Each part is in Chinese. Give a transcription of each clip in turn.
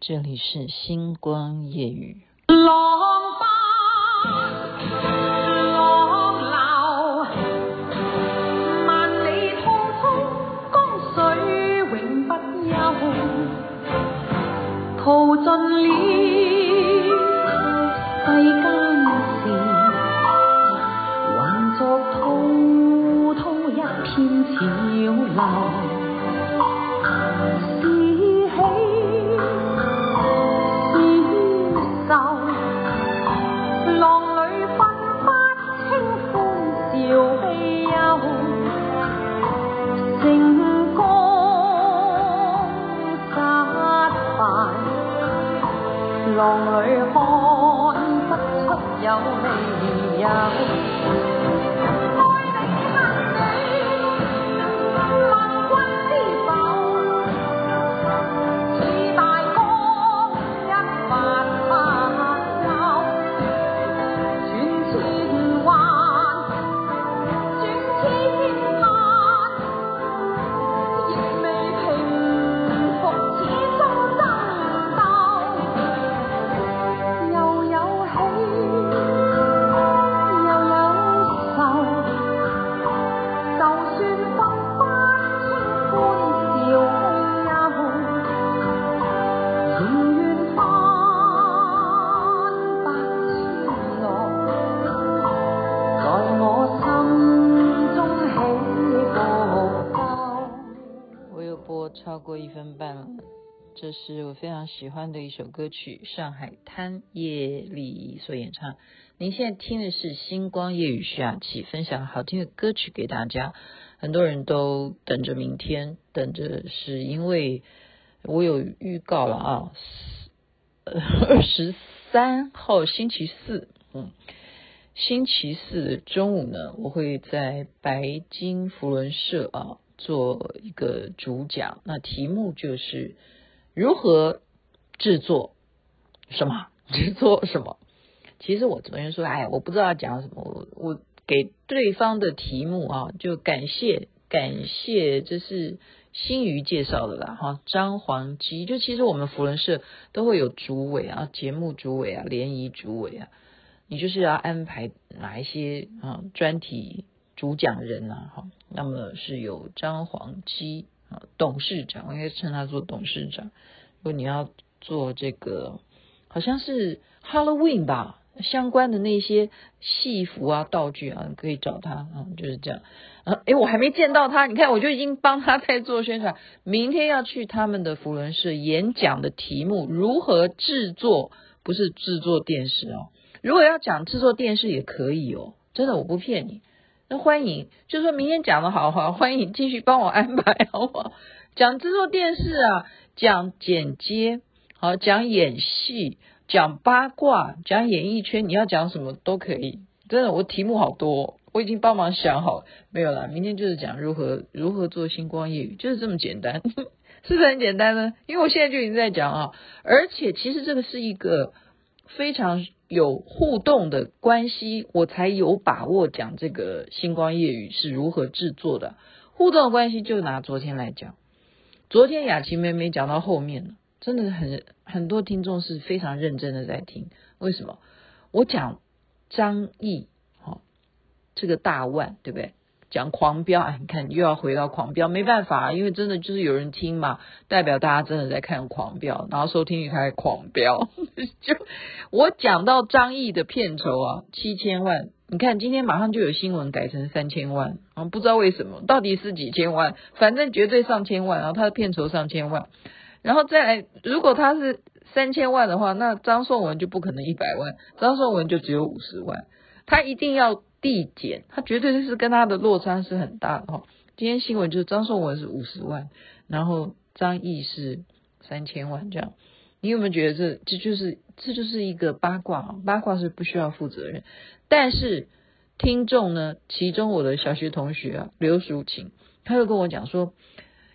这里是星光夜雨。出喜欢的一首歌曲，《上海滩叶丽》所演唱。您现在听的是星光夜雨徐雅琪分享好听的歌曲给大家。很多人都等着明天，等着是因为我有预告了啊，二十三号星期四，嗯，星期四中午呢，我会在白金福伦社啊。做一个主讲，那题目就是如何制作什么？制作什么？其实我昨天说，哎，我不知道要讲什么，我我给对方的题目啊，就感谢感谢，这是新余介绍的啦，哈，张黄基，就其实我们福伦社都会有主委啊，节目主委啊，联谊主委啊，你就是要安排哪一些啊专题。主讲人啊，哈，那么是有张黄基啊，董事长，我应该称他做董事长。如果你要做这个，好像是 Halloween 吧，相关的那些戏服啊、道具啊，可以找他啊，就是这样。啊，诶，我还没见到他，你看我就已经帮他在做宣传。明天要去他们的扶轮社演讲的题目，如何制作？不是制作电视哦，如果要讲制作电视也可以哦，真的，我不骗你。那欢迎，就说明天讲的好好，欢迎继续帮我安排，好不好？讲制作电视啊，讲剪接，好，讲演戏，讲八卦，讲演艺圈，你要讲什么都可以。真的，我题目好多，我已经帮忙想好，没有啦。明天就是讲如何如何做星光夜语，就是这么简单，是不是很简单呢？因为我现在就已经在讲啊，而且其实这个是一个非常。有互动的关系，我才有把握讲这个星光夜语是如何制作的。互动的关系就拿昨天来讲，昨天雅琪妹妹讲到后面了，真的很很多听众是非常认真的在听。为什么？我讲张译，好，这个大腕，对不对？讲狂飙，哎，你看又要回到狂飙，没办法，因为真的就是有人听嘛，代表大家真的在看狂飙，然后收听率开始狂飙。就我讲到张译的片酬啊，七千万，你看今天马上就有新闻改成三千万，啊，不知道为什么，到底是几千万，反正绝对上千万，然后他的片酬上千万，然后再来，如果他是三千万的话，那张颂文就不可能一百万，张颂文就只有五十万，他一定要。递减，他绝对是跟他的落差是很大的哈。今天新闻就是张颂文是五十万，然后张译是三千万这样。你有没有觉得这这就是这就是一个八卦？八卦是不需要负责任，但是听众呢？其中我的小学同学啊，刘淑琴，他就跟我讲说：“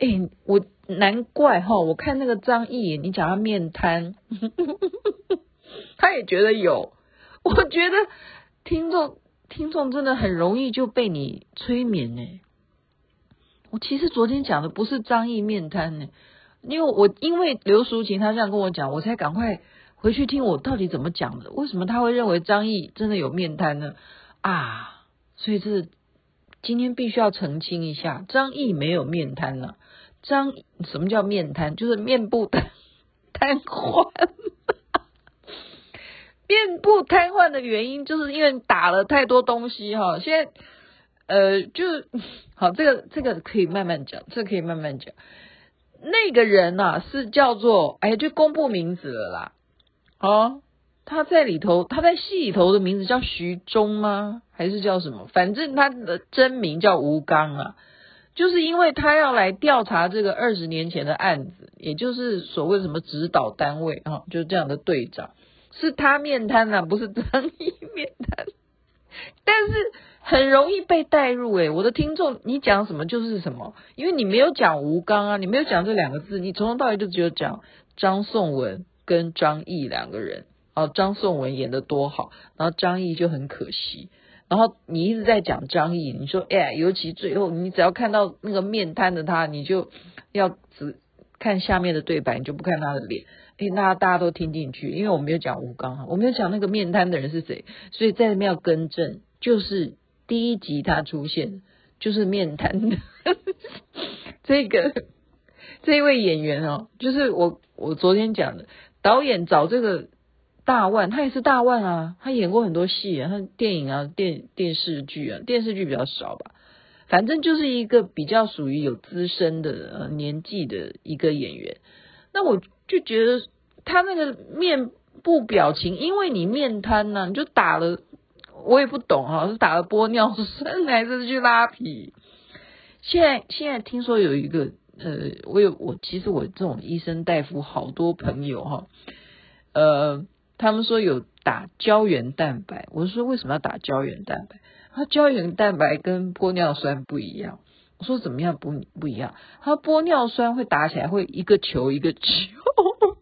哎、我难怪哈，我看那个张毅，你讲他面瘫，他也觉得有。我觉得听众。”听众真的很容易就被你催眠呢。我其实昨天讲的不是张毅面瘫呢，因为我因为刘淑琴她这样跟我讲，我才赶快回去听我到底怎么讲的。为什么他会认为张毅真的有面瘫呢？啊，所以这今天必须要澄清一下，张毅没有面瘫了。张什么叫面瘫？就是面部瘫瘫痪。面部瘫痪的原因，就是因为打了太多东西哈。现在呃，就好，这个这个可以慢慢讲，这个可以慢慢讲。那个人呐、啊，是叫做哎，就公布名字了啦。哦，他在里头，他在戏里头的名字叫徐忠吗？还是叫什么？反正他的真名叫吴刚啊。就是因为他要来调查这个二十年前的案子，也就是所谓什么指导单位哈，就是这样的队长。是他面瘫啊，不是张毅面瘫，但是很容易被带入诶，我的听众，你讲什么就是什么，因为你没有讲吴刚啊，你没有讲这两个字，你从头到尾就只有讲张颂文跟张毅两个人。哦，张颂文演得多好，然后张毅就很可惜。然后你一直在讲张译，你说哎，尤其最后你只要看到那个面瘫的他，你就要只看下面的对白，你就不看他的脸。诶，那大家都听进去，因为我没有讲吴刚哈，我没有讲那个面瘫的人是谁，所以在这边要更正，就是第一集他出现就是面瘫的 这个这一位演员哦，就是我我昨天讲的导演找这个大腕，他也是大腕啊，他演过很多戏啊，他电影啊电电视剧啊电视剧比较少吧，反正就是一个比较属于有资深的年纪的一个演员，那我。就觉得他那个面部表情，因为你面瘫呢、啊，你就打了，我也不懂哈、啊，是打了玻尿酸还是去拉皮？现在现在听说有一个呃，我有我其实我这种医生大夫好多朋友哈，呃，他们说有打胶原蛋白，我说为什么要打胶原蛋白？他胶原蛋白跟玻尿酸不一样。我说怎么样不不一样？他玻尿酸会打起来会一个球一个球。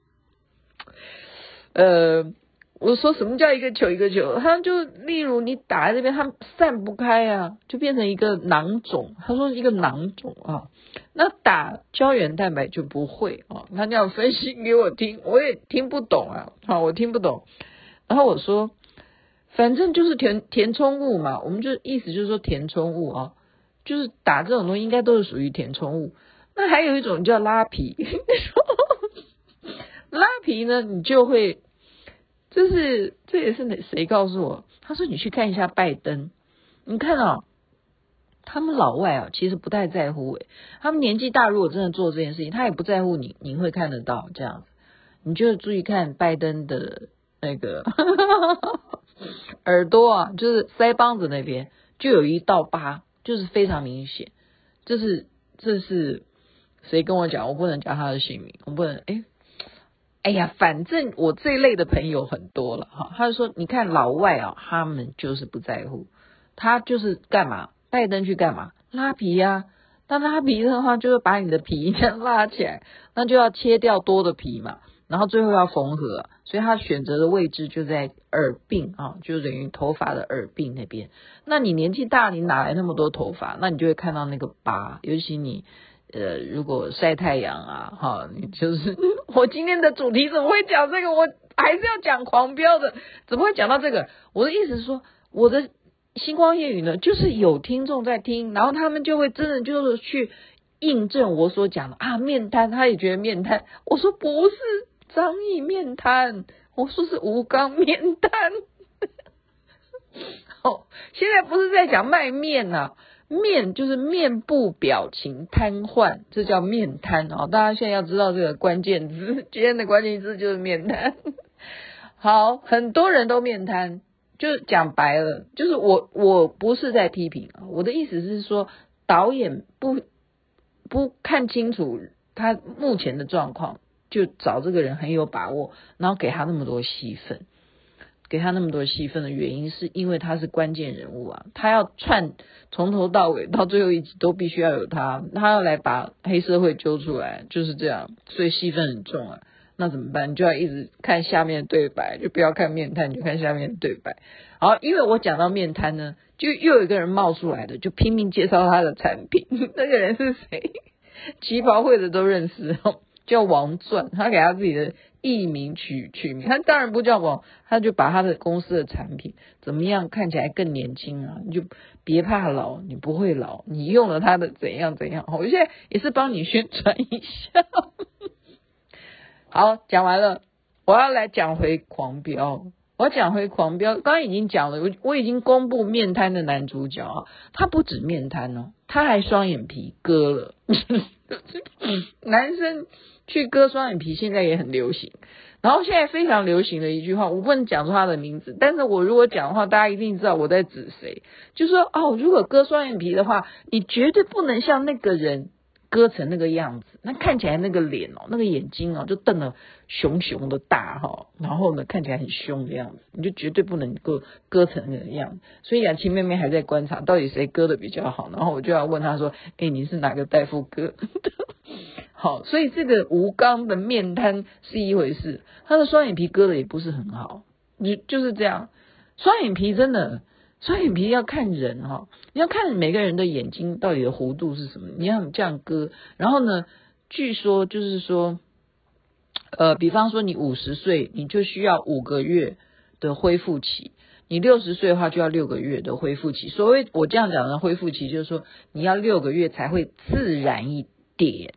呃，我说什么叫一个球一个球？他就例如你打在这边，它散不开啊，就变成一个囊肿。他说一个囊肿啊，那打胶原蛋白就不会啊。他这样分析给我听，我也听不懂啊，好，我听不懂。然后我说，反正就是填填充物嘛，我们就意思就是说填充物啊。就是打这种东西，应该都是属于填充物。那还有一种叫拉皮，拉皮呢，你就会，这是这也是谁告诉我？他说你去看一下拜登，你看啊、哦，他们老外啊，其实不太在乎诶，他们年纪大，如果真的做这件事情，他也不在乎你，你会看得到这样子。你就注意看拜登的那个 耳朵啊，就是腮帮子那边就有一道疤。就是非常明显，这是这是谁跟我讲？我不能讲他的姓名，我不能哎哎呀，反正我这一类的朋友很多了哈。他就说，你看老外啊，他们就是不在乎，他就是干嘛？拜登去干嘛？拉皮呀、啊。那拉皮的话，就是把你的皮 先拉起来，那就要切掉多的皮嘛。然后最后要缝合，所以他选择的位置就在耳鬓啊，就等于头发的耳鬓那边。那你年纪大，你哪来那么多头发？那你就会看到那个疤。尤其你呃，如果晒太阳啊，哈，你就是 我今天的主题怎么会讲这个？我还是要讲狂飙的，怎么会讲到这个？我的意思是说，我的星光夜语呢，就是有听众在听，然后他们就会真的就是去印证我所讲的啊，面瘫，他也觉得面瘫。我说不是。张译面瘫，我说是吴刚面瘫。哦，现在不是在讲卖面呐、啊，面就是面部表情瘫痪，这叫面瘫哦。大家现在要知道这个关键字，今天的关键字就是面瘫。好，很多人都面瘫，就讲白了，就是我我不是在批评，我的意思是说，导演不不看清楚他目前的状况。就找这个人很有把握，然后给他那么多戏份，给他那么多戏份的原因，是因为他是关键人物啊，他要串从头到尾到最后一集都必须要有他，他要来把黑社会揪出来，就是这样，所以戏份很重啊。那怎么办？你就要一直看下面的对白，就不要看面瘫，你就看下面的对白。好，因为我讲到面瘫呢，就又有一个人冒出来的，就拼命介绍他的产品。那个人是谁？旗袍会的都认识。叫王钻，他给他自己的艺名取取名，他当然不叫王，他就把他的公司的产品怎么样看起来更年轻啊？你就别怕老，你不会老，你用了他的怎样怎样。我现在也是帮你宣传一下。好，讲完了，我要来讲回狂飙。我讲回狂飙，刚刚已经讲了，我我已经公布面瘫的男主角啊，他不止面瘫哦，他还双眼皮割了。男生去割双眼皮现在也很流行，然后现在非常流行的一句话，我不能讲出他的名字，但是我如果讲的话，大家一定知道我在指谁，就说哦，如果割双眼皮的话，你绝对不能像那个人。割成那个样子，那看起来那个脸哦，那个眼睛哦，就瞪得熊熊的大哈，然后呢，看起来很凶的样子，你就绝对不能够割成那个样子。所以雅琪妹妹还在观察到底谁割的比较好，然后我就要问她说：“哎，你是哪个大夫割的？” 好，所以这个吴刚的面瘫是一回事，他的双眼皮割的也不是很好，就就是这样，双眼皮真的。双眼皮要看人哈，你要看每个人的眼睛到底的弧度是什么，你要这样割。然后呢，据说就是说，呃，比方说你五十岁，你就需要五个月的恢复期；你六十岁的话，就要六个月的恢复期。所谓我这样讲的恢复期，就是说你要六个月才会自然一点，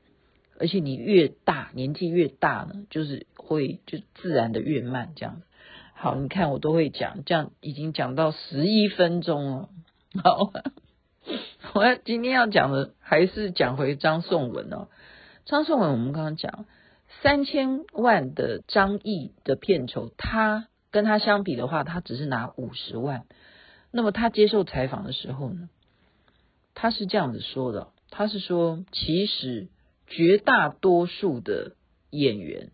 而且你越大，年纪越大呢，就是会就自然的越慢这样。好，你看我都会讲，这样已经讲到十一分钟了。好，我今天要讲的还是讲回张颂文哦。张颂文，我们刚刚讲三千万的张译的片酬，他跟他相比的话，他只是拿五十万。那么他接受采访的时候呢，他是这样子说的，他是说，其实绝大多数的演员。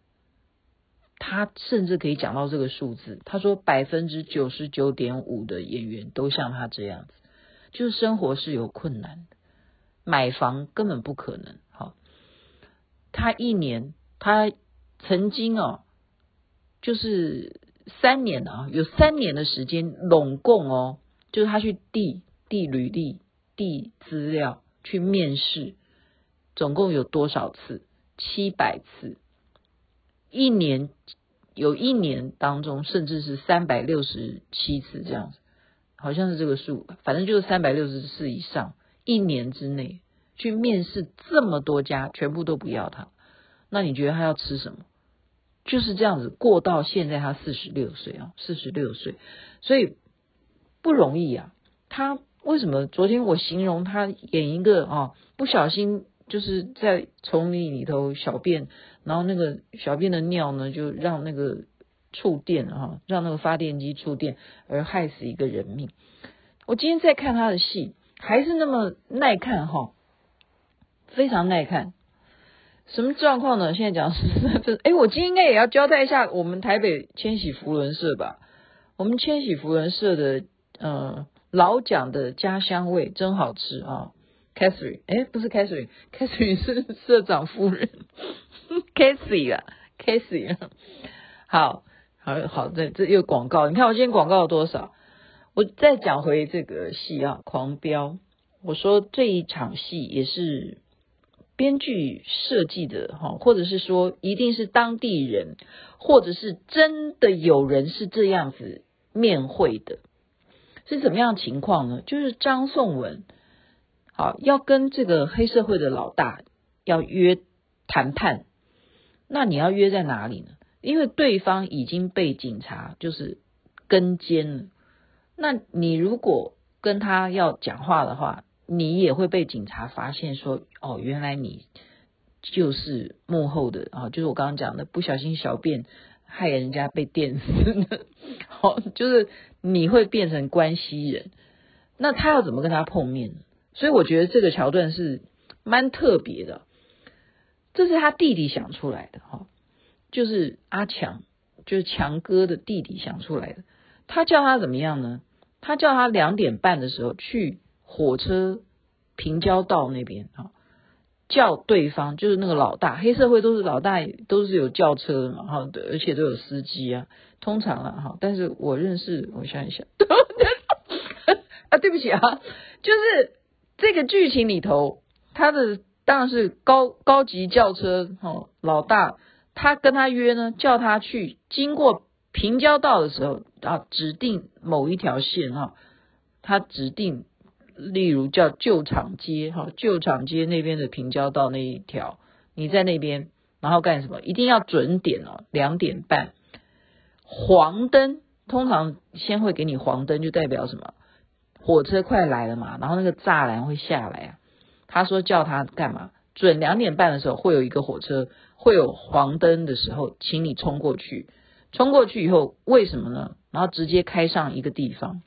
他甚至可以讲到这个数字，他说百分之九十九点五的演员都像他这样子，就是生活是有困难的，买房根本不可能。好，他一年他曾经哦，就是三年啊，有三年的时间，拢共哦，就是他去递递履历、递资料、去面试，总共有多少次？七百次。一年有一年当中，甚至是三百六十七次这样子，好像是这个数，反正就是三百六十次以上。一年之内去面试这么多家，全部都不要他，那你觉得他要吃什么？就是这样子过到现在，他四十六岁啊，四十六岁，所以不容易啊。他为什么？昨天我形容他演一个啊，不小心。就是在丛林里头小便，然后那个小便的尿呢，就让那个触电哈，让那个发电机触电而害死一个人命。我今天在看他的戏，还是那么耐看哈，非常耐看。什么状况呢？现在讲是，哎，我今天应该也要交代一下我们台北千禧福伦社吧。我们千禧福伦社的呃老蒋的家乡味真好吃啊。Catherine，哎，不是 Catherine，Catherine 是社长夫人，Cathy 啊，Cathy 啊，好，好，好，这这又广告，你看我今天广告了多少？我再讲回这个戏啊，狂飙，我说这一场戏也是编剧设计的哈，或者是说一定是当地人，或者是真的有人是这样子面会的，是怎么样的情况呢？就是张颂文。好，要跟这个黑社会的老大要约谈判，那你要约在哪里呢？因为对方已经被警察就是跟监了，那你如果跟他要讲话的话，你也会被警察发现说，哦，原来你就是幕后的啊，就是我刚刚讲的不小心小便害人家被电死的，好，就是你会变成关系人，那他要怎么跟他碰面呢？所以我觉得这个桥段是蛮特别的，这是他弟弟想出来的哈，就是阿强，就是强哥的弟弟想出来的。他叫他怎么样呢？他叫他两点半的时候去火车平交道那边啊，叫对方就是那个老大，黑社会都是老大，都是有轿车的嘛哈，而且都有司机啊，通常啊哈。但是我认识，我想一想，啊，对不起啊，就是。这个剧情里头，他的当然是高高级轿车哦，老大他跟他约呢，叫他去经过平交道的时候啊，指定某一条线哈，他指定，例如叫旧厂街哈，旧厂街那边的平交道那一条，你在那边，然后干什么？一定要准点哦，两点半，黄灯，通常先会给你黄灯，就代表什么？火车快来了嘛，然后那个栅栏会下来啊。他说叫他干嘛？准两点半的时候会有一个火车，会有黄灯的时候，请你冲过去。冲过去以后，为什么呢？然后直接开上一个地方。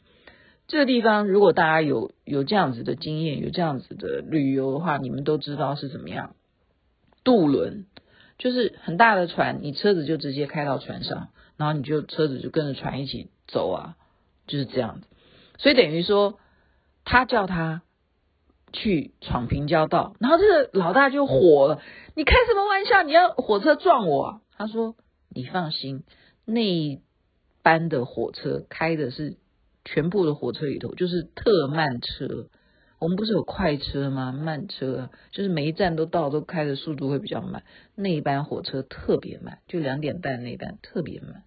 这个地方，如果大家有有这样子的经验，有这样子的旅游的话，你们都知道是怎么样。渡轮就是很大的船，你车子就直接开到船上，然后你就车子就跟着船一起走啊，就是这样子。所以等于说，他叫他。去闯平交道，然后这个老大就火了。你开什么玩笑？你要火车撞我啊？他说：“你放心，那一班的火车开的是全部的火车里头就是特慢车。我们不是有快车吗？慢车就是每一站都到，都开的速度会比较慢。那一班火车特别慢，就两点半那班特别慢，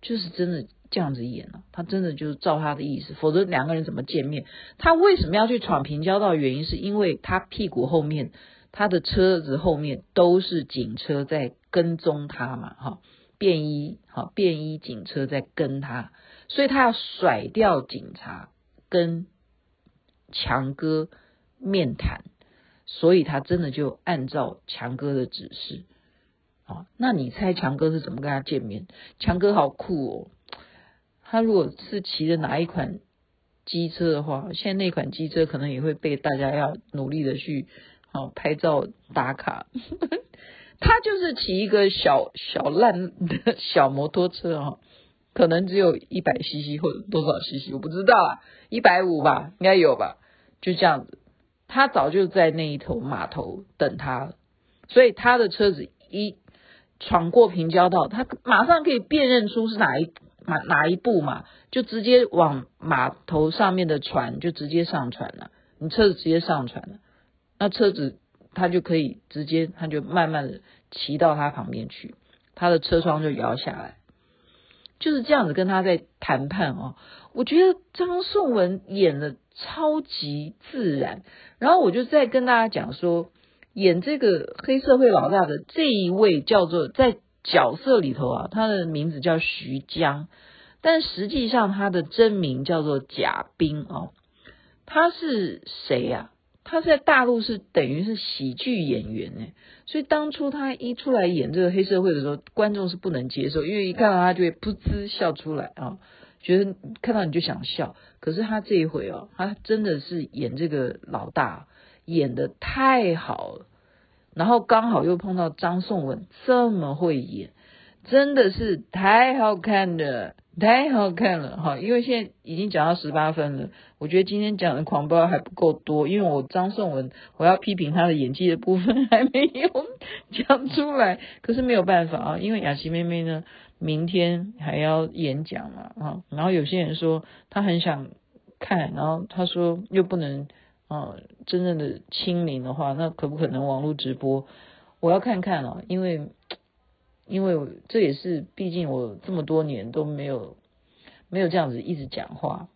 就是真的。”这样子演了，他真的就是照他的意思，否则两个人怎么见面？他为什么要去闯平交道？原因是因为他屁股后面，他的车子后面都是警车在跟踪他嘛，哈，便衣，哈，便衣警车在跟他，所以他要甩掉警察，跟强哥面谈，所以他真的就按照强哥的指示，啊，那你猜强哥是怎么跟他见面？强哥好酷哦！他如果是骑的哪一款机车的话，现在那款机车可能也会被大家要努力的去好拍照打卡。他就是骑一个小小烂的小摩托车啊，可能只有一百 CC 或者多少 CC，我不知道啊，一百五吧，应该有吧，就这样子。他早就在那一头码头等他了，所以他的车子一闯过平交道，他马上可以辨认出是哪一。哪哪一步嘛，就直接往码头上面的船就直接上船了，你车子直接上船了，那车子他就可以直接，他就慢慢的骑到他旁边去，他的车窗就摇下来，就是这样子跟他在谈判哦。我觉得张颂文演的超级自然，然后我就在跟大家讲说，演这个黑社会老大的这一位叫做在。角色里头啊，他的名字叫徐江，但实际上他的真名叫做贾冰哦。他是谁呀？他在大陆是等于是喜剧演员呢，所以当初他一出来演这个黑社会的时候，观众是不能接受，因为一看到他就会噗嗤笑出来啊，觉得看到你就想笑。可是他这一回哦，他真的是演这个老大，演的太好了。然后刚好又碰到张颂文这么会演，真的是太好看了，太好看了哈！因为现在已经讲到十八分了，我觉得今天讲的狂飙还不够多，因为我张颂文我要批评他的演技的部分还没有讲出来，可是没有办法啊，因为雅琪妹妹呢明天还要演讲嘛啊，然后有些人说他很想看，然后他说又不能。啊，真正的清明的话，那可不可能网络直播？我要看看哦，因为因为这也是，毕竟我这么多年都没有没有这样子一直讲话。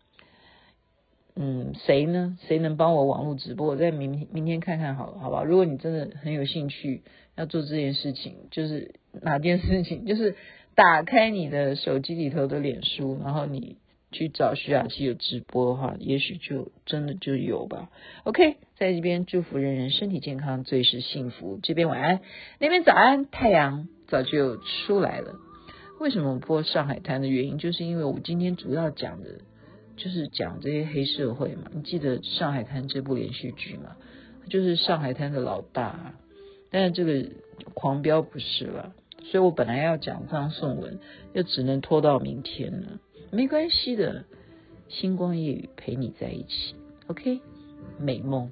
嗯，谁呢？谁能帮我网络直播？我再明明天看看好了，好吧？如果你真的很有兴趣要做这件事情，就是哪件事情？就是打开你的手机里头的脸书，然后你。去找徐雅琪有直播的话，也许就真的就有吧。OK，在这边祝福人人身体健康，最是幸福。这边晚安，那边早安，太阳早就出来了。为什么播上海滩的原因，就是因为我今天主要讲的，就是讲这些黑社会嘛。你记得上海滩这部连续剧吗？就是上海滩的老大，但是这个狂飙不是了，所以我本来要讲张颂文，又只能拖到明天了。没关系的，星光夜雨陪你在一起，OK，美梦。